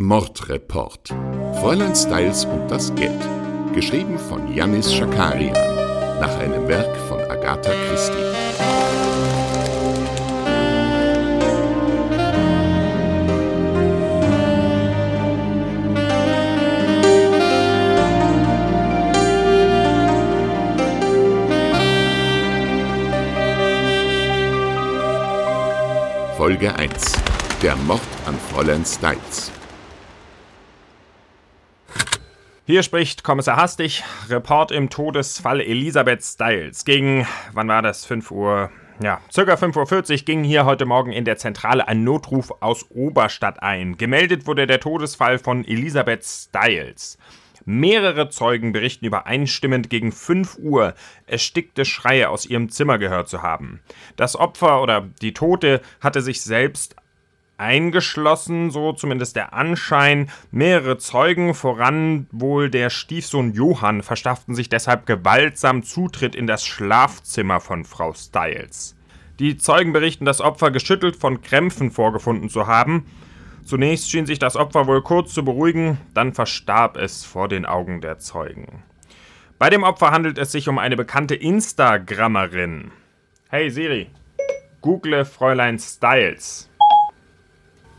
Mordreport. Fräulein Styles und das Geld. Geschrieben von Yannis Schakarian. Nach einem Werk von Agatha Christie. Folge 1. Der Mord an Fräulein Styles. Hier spricht Kommissar Hastig, Report im Todesfall Elisabeth Styles. Gegen, wann war das? 5 Uhr, ja, circa 5.40 Uhr ging hier heute Morgen in der Zentrale ein Notruf aus Oberstadt ein. Gemeldet wurde der Todesfall von Elisabeth Styles. Mehrere Zeugen berichten übereinstimmend gegen 5 Uhr erstickte Schreie aus ihrem Zimmer gehört zu haben. Das Opfer oder die Tote hatte sich selbst eingeschlossen, so zumindest der Anschein. Mehrere Zeugen, voran wohl der Stiefsohn Johann, verschafften sich deshalb gewaltsam Zutritt in das Schlafzimmer von Frau Styles. Die Zeugen berichten, das Opfer geschüttelt von Krämpfen vorgefunden zu haben. Zunächst schien sich das Opfer wohl kurz zu beruhigen, dann verstarb es vor den Augen der Zeugen. Bei dem Opfer handelt es sich um eine bekannte Instagrammerin. Hey Siri, google Fräulein Styles.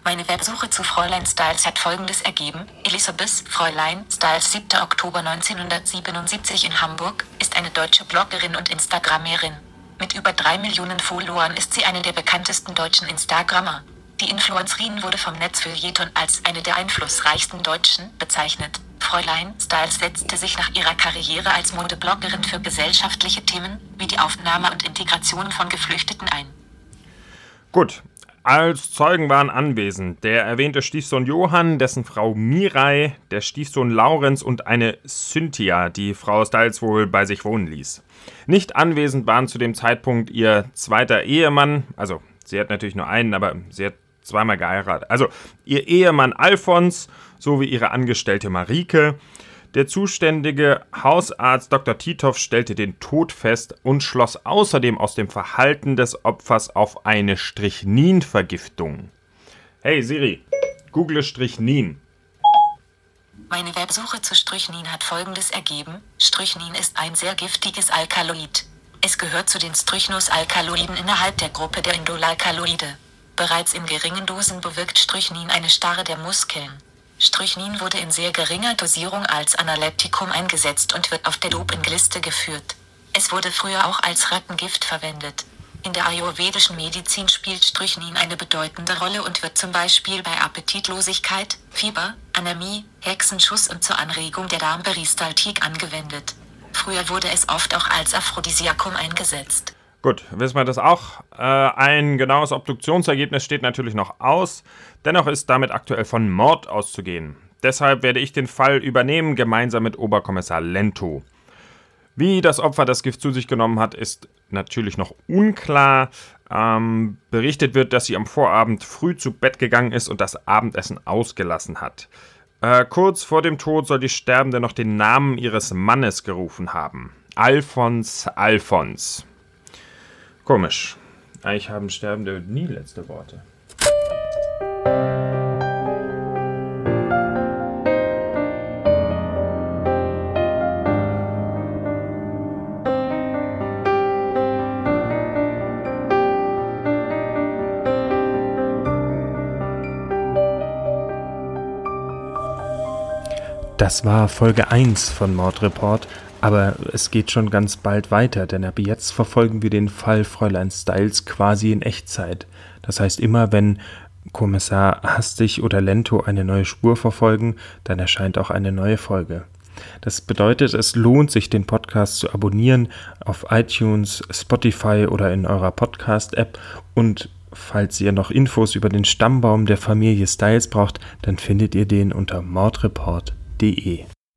Meine Websuche zu Fräulein Styles hat folgendes ergeben. Elisabeth Fräulein Styles 7. Oktober 1977 in Hamburg ist eine deutsche Bloggerin und Instagrammerin. Mit über drei Millionen Followern ist sie eine der bekanntesten deutschen Instagrammer. Die Influencerin wurde vom Netzfeuilleton als eine der einflussreichsten Deutschen bezeichnet. Fräulein Styles setzte sich nach ihrer Karriere als Modebloggerin für gesellschaftliche Themen wie die Aufnahme und Integration von Geflüchteten ein. Gut, als Zeugen waren anwesend der erwähnte Stiefsohn Johann, dessen Frau Mirai, der Stiefsohn Laurenz und eine Cynthia, die Frau Styles wohl bei sich wohnen ließ. Nicht anwesend waren zu dem Zeitpunkt ihr zweiter Ehemann, also sie hat natürlich nur einen, aber sie hat zweimal geheiratet. Also ihr Ehemann Alfons sowie ihre Angestellte Marike der zuständige Hausarzt Dr. Titov stellte den Tod fest und schloss außerdem aus dem Verhalten des Opfers auf eine Strychnin-Vergiftung. Hey Siri, google Strychnin. Meine Websuche zu Strychnin hat folgendes ergeben: Strychnin ist ein sehr giftiges Alkaloid. Es gehört zu den Strychnos-Alkaloiden innerhalb der Gruppe der Indolalkaloide. Bereits in geringen Dosen bewirkt Strychnin eine Starre der Muskeln. Strychnin wurde in sehr geringer Dosierung als Analeptikum eingesetzt und wird auf der Dopingliste geführt. Es wurde früher auch als Rattengift verwendet. In der ayurvedischen Medizin spielt Strychnin eine bedeutende Rolle und wird zum Beispiel bei Appetitlosigkeit, Fieber, Anämie, Hexenschuss und zur Anregung der Darmperistaltik angewendet. Früher wurde es oft auch als Aphrodisiakum eingesetzt. Gut, wissen wir das auch. Äh, ein genaues Obduktionsergebnis steht natürlich noch aus. Dennoch ist damit aktuell von Mord auszugehen. Deshalb werde ich den Fall übernehmen, gemeinsam mit Oberkommissar Lento. Wie das Opfer das Gift zu sich genommen hat, ist natürlich noch unklar. Ähm, berichtet wird, dass sie am Vorabend früh zu Bett gegangen ist und das Abendessen ausgelassen hat. Äh, kurz vor dem Tod soll die Sterbende noch den Namen ihres Mannes gerufen haben. Alfons Alfons. Komisch. Eigentlich haben Sterbende nie letzte Worte. Das war Folge 1 von Mordreport. Aber es geht schon ganz bald weiter, denn ab jetzt verfolgen wir den Fall Fräulein Styles quasi in Echtzeit. Das heißt, immer wenn Kommissar Hastig oder Lento eine neue Spur verfolgen, dann erscheint auch eine neue Folge. Das bedeutet, es lohnt sich, den Podcast zu abonnieren auf iTunes, Spotify oder in eurer Podcast-App. Und falls ihr noch Infos über den Stammbaum der Familie Styles braucht, dann findet ihr den unter mordreport.de.